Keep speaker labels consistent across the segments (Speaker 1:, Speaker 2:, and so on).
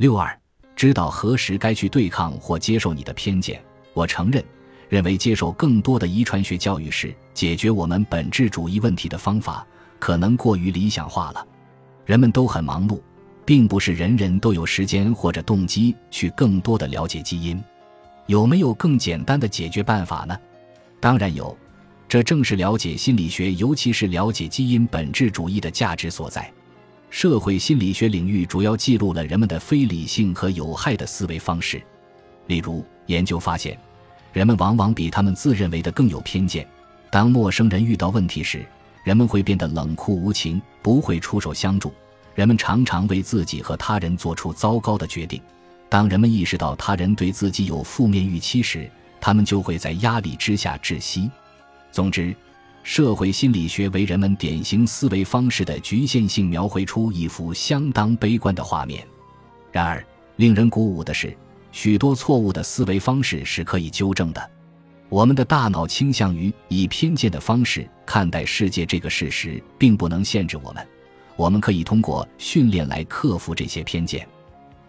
Speaker 1: 六二，知道何时该去对抗或接受你的偏见。我承认，认为接受更多的遗传学教育是解决我们本质主义问题的方法，可能过于理想化了。人们都很忙碌，并不是人人都有时间或者动机去更多的了解基因。有没有更简单的解决办法呢？当然有，这正是了解心理学，尤其是了解基因本质主义的价值所在。社会心理学领域主要记录了人们的非理性和有害的思维方式。例如，研究发现，人们往往比他们自认为的更有偏见。当陌生人遇到问题时，人们会变得冷酷无情，不会出手相助。人们常常为自己和他人做出糟糕的决定。当人们意识到他人对自己有负面预期时，他们就会在压力之下窒息。总之。社会心理学为人们典型思维方式的局限性描绘出一幅相当悲观的画面。然而，令人鼓舞的是，许多错误的思维方式是可以纠正的。我们的大脑倾向于以偏见的方式看待世界，这个事实并不能限制我们。我们可以通过训练来克服这些偏见。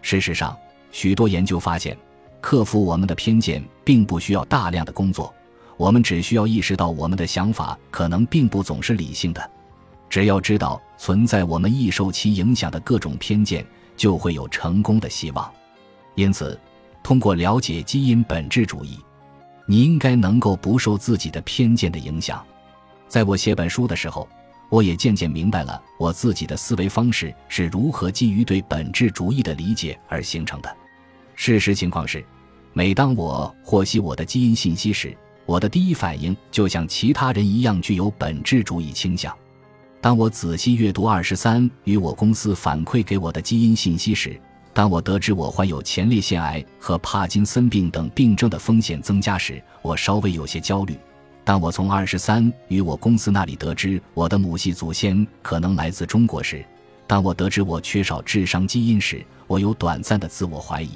Speaker 1: 事实上，许多研究发现，克服我们的偏见并不需要大量的工作。我们只需要意识到，我们的想法可能并不总是理性的。只要知道存在我们易受其影响的各种偏见，就会有成功的希望。因此，通过了解基因本质主义，你应该能够不受自己的偏见的影响。在我写本书的时候，我也渐渐明白了我自己的思维方式是如何基于对本质主义的理解而形成的。事实情况是，每当我获悉我的基因信息时，我的第一反应就像其他人一样具有本质主义倾向。当我仔细阅读二十三与我公司反馈给我的基因信息时，当我得知我患有前列腺癌和帕金森病等病症的风险增加时，我稍微有些焦虑。当我从二十三与我公司那里得知我的母系祖先可能来自中国时，当我得知我缺少智商基因时，我有短暂的自我怀疑。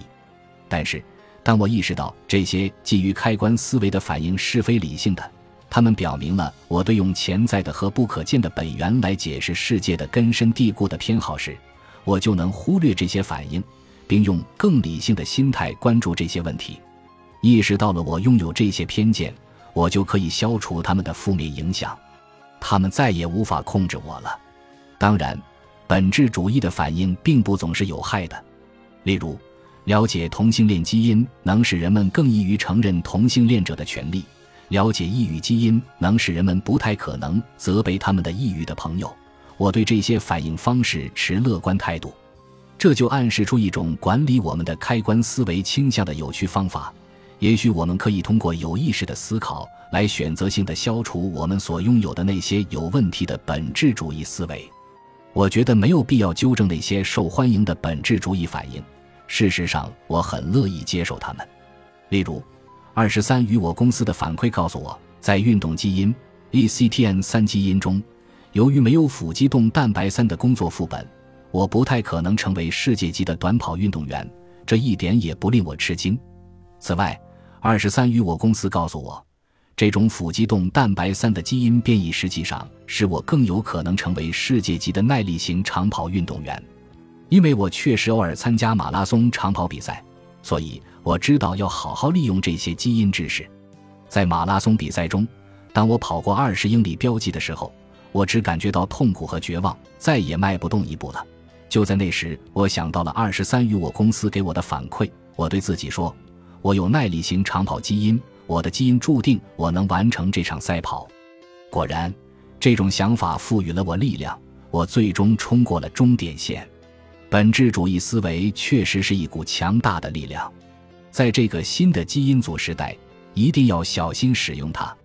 Speaker 1: 但是。当我意识到这些基于开关思维的反应是非理性的，他们表明了我对用潜在的和不可见的本源来解释世界的根深蒂固的偏好时，我就能忽略这些反应，并用更理性的心态关注这些问题。意识到了我拥有这些偏见，我就可以消除他们的负面影响，他们再也无法控制我了。当然，本质主义的反应并不总是有害的，例如。了解同性恋基因能使人们更易于承认同性恋者的权利。了解抑郁基因能使人们不太可能责备他们的抑郁的朋友。我对这些反应方式持乐观态度，这就暗示出一种管理我们的开关思维倾向的有趣方法。也许我们可以通过有意识的思考来选择性的消除我们所拥有的那些有问题的本质主义思维。我觉得没有必要纠正那些受欢迎的本质主义反应。事实上，我很乐意接受他们。例如，二十三与我公司的反馈告诉我，在运动基因 ECTN 三基因中，由于没有腹肌动蛋白三的工作副本，我不太可能成为世界级的短跑运动员。这一点也不令我吃惊。此外，二十三与我公司告诉我，这种腹肌动蛋白三的基因变异实际上使我更有可能成为世界级的耐力型长跑运动员。因为我确实偶尔参加马拉松长跑比赛，所以我知道要好好利用这些基因知识。在马拉松比赛中，当我跑过二十英里标记的时候，我只感觉到痛苦和绝望，再也迈不动一步了。就在那时，我想到了二十三与我公司给我的反馈。我对自己说：“我有耐力型长跑基因，我的基因注定我能完成这场赛跑。”果然，这种想法赋予了我力量，我最终冲过了终点线。本质主义思维确实是一股强大的力量，在这个新的基因组时代，一定要小心使用它。